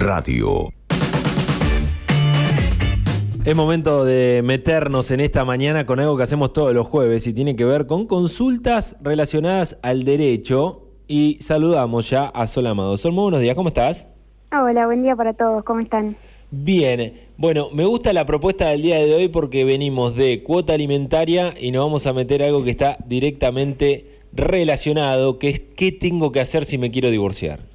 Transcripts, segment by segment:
Radio. Es momento de meternos en esta mañana con algo que hacemos todos los jueves y tiene que ver con consultas relacionadas al derecho. Y saludamos ya a Sol Amado. Sol, muy buenos días, ¿cómo estás? Hola, buen día para todos, ¿cómo están? Bien, bueno, me gusta la propuesta del día de hoy porque venimos de cuota alimentaria y nos vamos a meter algo que está directamente relacionado, que es qué tengo que hacer si me quiero divorciar.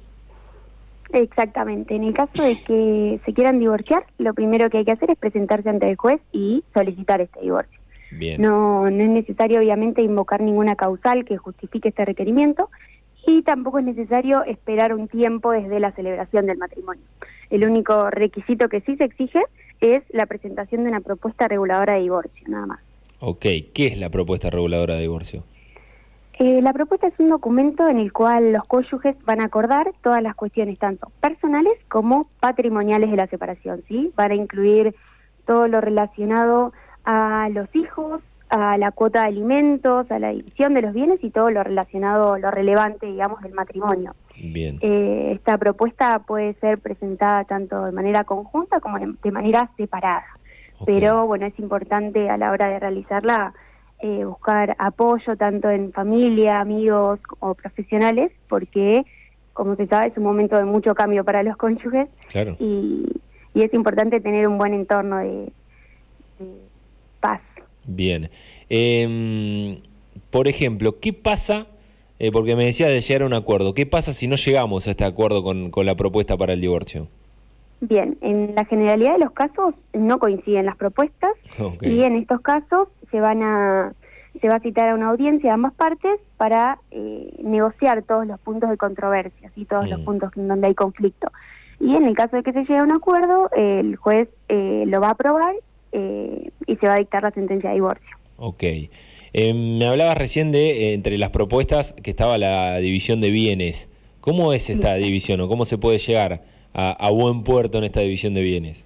Exactamente, en el caso de que se quieran divorciar, lo primero que hay que hacer es presentarse ante el juez y solicitar este divorcio. Bien. No, no es necesario obviamente invocar ninguna causal que justifique este requerimiento y tampoco es necesario esperar un tiempo desde la celebración del matrimonio. El único requisito que sí se exige es la presentación de una propuesta reguladora de divorcio, nada más. Ok, ¿qué es la propuesta reguladora de divorcio? Eh, la propuesta es un documento en el cual los cónyuges van a acordar todas las cuestiones, tanto personales como patrimoniales de la separación, ¿sí? Van a incluir todo lo relacionado a los hijos, a la cuota de alimentos, a la división de los bienes y todo lo relacionado, lo relevante, digamos, del matrimonio. Bien. Eh, esta propuesta puede ser presentada tanto de manera conjunta como de manera separada. Pero bueno, es importante a la hora de realizarla eh, buscar apoyo tanto en familia, amigos o profesionales, porque como se sabe es un momento de mucho cambio para los cónyuges Claro. y, y es importante tener un buen entorno de, de paz. Bien. Em, por ejemplo, ¿qué pasa? eh, porque me decías de llegar a un acuerdo. ¿Qué pasa si no llegamos a este acuerdo con, con la propuesta para el divorcio? Bien, en la generalidad de los casos no coinciden las propuestas y en estos casos se van a se va a citar a una audiencia de ambas partes para eh, negociar todos los puntos de controversia, y todos los Mm. puntos en donde hay conflicto. Y en el caso de que se llegue a un acuerdo, eh, el juez eh, lo va a aprobar eh, y se va a dictar la sentencia de divorcio. Ok. Em, me hablabas recién de, eh, entre las propuestas, que estaba la división de bienes. ¿Cómo es esta división o cómo se puede llegar a, a buen puerto en esta división de bienes?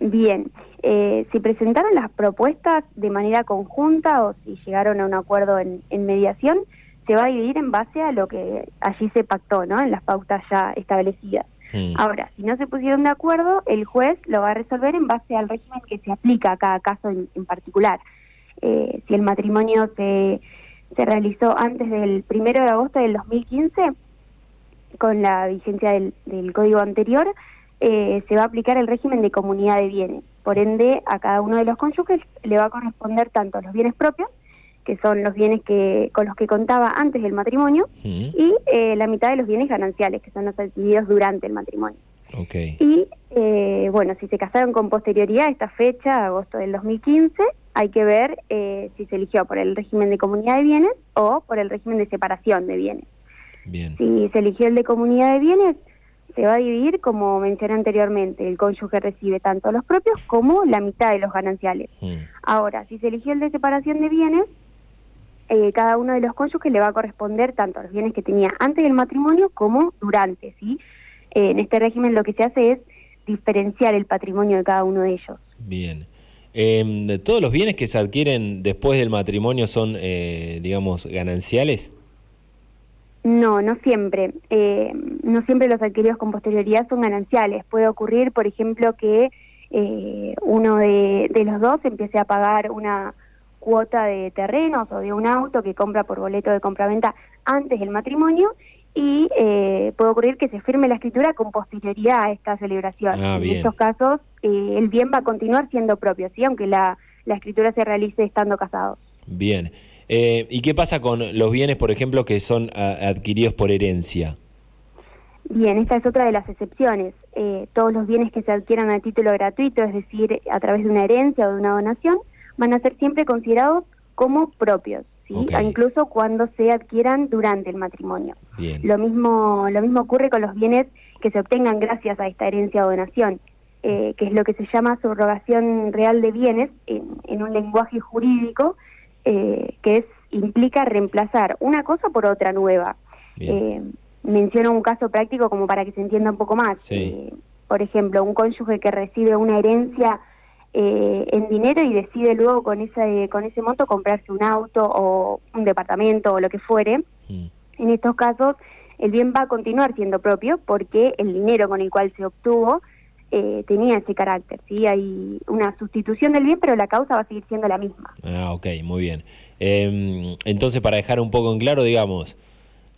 Bien, eh, si presentaron las propuestas de manera conjunta o si llegaron a un acuerdo en, en mediación, se va a dividir en base a lo que allí se pactó, ¿no? En las pautas ya establecidas. Mm, Ahora, si no se pusieron de acuerdo, el juez lo va a resolver en base al régimen que se aplica a cada caso en, en particular. Eh, si el matrimonio se, se realizó antes del primero de agosto del 2015, con la vigencia del, del código anterior, eh, se va a aplicar el régimen de comunidad de bienes. Por ende, a cada uno de los cónyuges le va a corresponder tanto los bienes propios, que son los bienes que con los que contaba antes del matrimonio, y eh, la mitad de los bienes gananciales, que son los adquiridos durante el matrimonio. Y eh, bueno, si se casaron con posterioridad a esta fecha, agosto del 2015, hay que ver eh, si se eligió por el régimen de comunidad de bienes o por el régimen de separación de bienes. Bien. Si se eligió el de comunidad de bienes, se va a dividir, como mencioné anteriormente, el cónyuge recibe tanto los propios como la mitad de los gananciales. Mm, Ahora, si se eligió el de separación de bienes, eh, cada uno de los cónyuges le va a corresponder tanto los bienes que tenía antes del matrimonio como durante, ¿sí? Eh, en este régimen lo que se hace es diferenciar el patrimonio de cada uno de ellos. Bien. De ¿Todos los bienes que se adquieren después del matrimonio son, eh, digamos, gananciales? No, no siempre. Eh, no siempre los adquiridos con posterioridad son gananciales. Puede ocurrir, por ejemplo, que eh, uno de, de los dos empiece a pagar una cuota de terrenos o de un auto que compra por boleto de compraventa antes del matrimonio y eh, puede ocurrir que se firme la escritura con posterioridad a esta celebración. Ah, en estos casos, eh, el bien va a continuar siendo propio, ¿sí? aunque la, la escritura se realice estando casados. Bien. Eh, ¿Y qué pasa con los bienes, por ejemplo, que son a- adquiridos por herencia? Bien, esta es otra de las excepciones. Eh, todos los bienes que se adquieran a título gratuito, es decir, a través de una herencia o de una donación, van a ser siempre considerados como propios, incluso cuando se adquieran durante el matrimonio. Bien. Lo mismo, lo mismo ocurre con los bienes que se obtengan gracias a esta herencia o donación, eh, que es lo que se llama subrogación real de bienes en, en un lenguaje jurídico, eh, que es implica reemplazar una cosa por otra nueva. Eh, menciono un caso práctico como para que se entienda un poco más. Sí. Eh, por ejemplo, un cónyuge que recibe una herencia eh, en dinero y decide luego con ese, con ese monto comprarse un auto o un departamento o lo que fuere. Mm. En estos casos, el bien va a continuar siendo propio porque el dinero con el cual se obtuvo eh, tenía ese carácter. ¿sí? Hay una sustitución del bien, pero la causa va a seguir siendo la misma. Ah, ok, muy bien. Em, entonces, para dejar un poco en claro, digamos,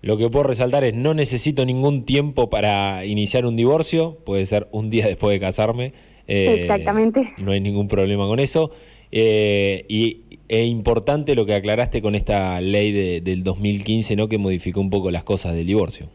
lo que puedo resaltar es no necesito ningún tiempo para iniciar un divorcio, puede ser un día después de casarme. Eh, Exactamente. No hay ningún problema con eso. Eh, y es importante lo que aclaraste con esta ley de, del 2015, ¿no? Que modificó un poco las cosas del divorcio.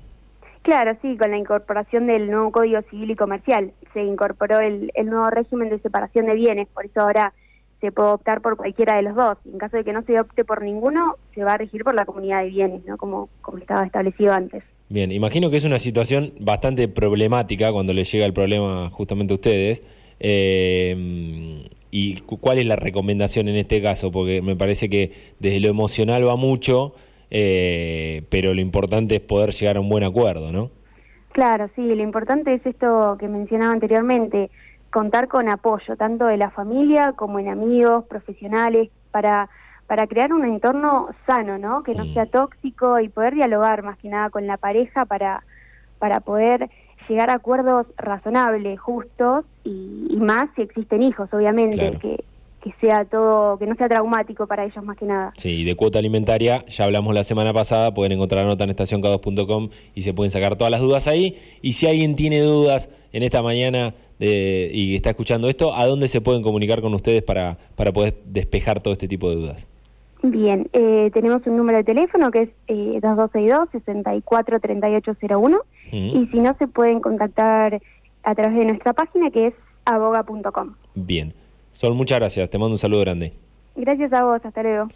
Claro, sí, con la incorporación del nuevo Código Civil y Comercial se incorporó el, nuevo régimen de separación de bienes, por eso ahora se puede optar por cualquiera de los dos. En caso de que no se opte por ninguno, se va a regir por la comunidad de bienes, ¿no? Como, como estaba establecido antes. Bien, imagino que es una situación bastante problemática cuando le llega el problema justamente a ustedes. Eh, ¿Y cuál es la recomendación en este caso? Porque me parece que desde lo emocional va mucho, eh, pero lo importante es poder llegar a un buen acuerdo, ¿no? Claro, sí, lo importante es esto que mencionaba anteriormente, contar con apoyo, tanto de la familia como en amigos, profesionales, para, para crear un entorno sano, ¿no? Que no sea tóxico y poder dialogar más que nada con la pareja para, para poder llegar a acuerdos razonables, justos y, más si existen hijos, obviamente, que, que sea todo, que no sea traumático para ellos más que nada. Sí, de cuota alimentaria, ya hablamos la semana pasada, pueden encontrar la nota en estacionk2.com y se pueden sacar todas las dudas ahí. Y si alguien tiene dudas en esta mañana de, y está escuchando esto, ¿a dónde se pueden comunicar con ustedes para, para poder despejar todo este tipo de dudas? Bien, eh, tenemos un número de teléfono que es eh, 2262-643801 y si no se pueden contactar a través de nuestra página que es aboga.com. Bien, Sol, muchas gracias, te mando un saludo grande. Gracias a vos, hasta luego.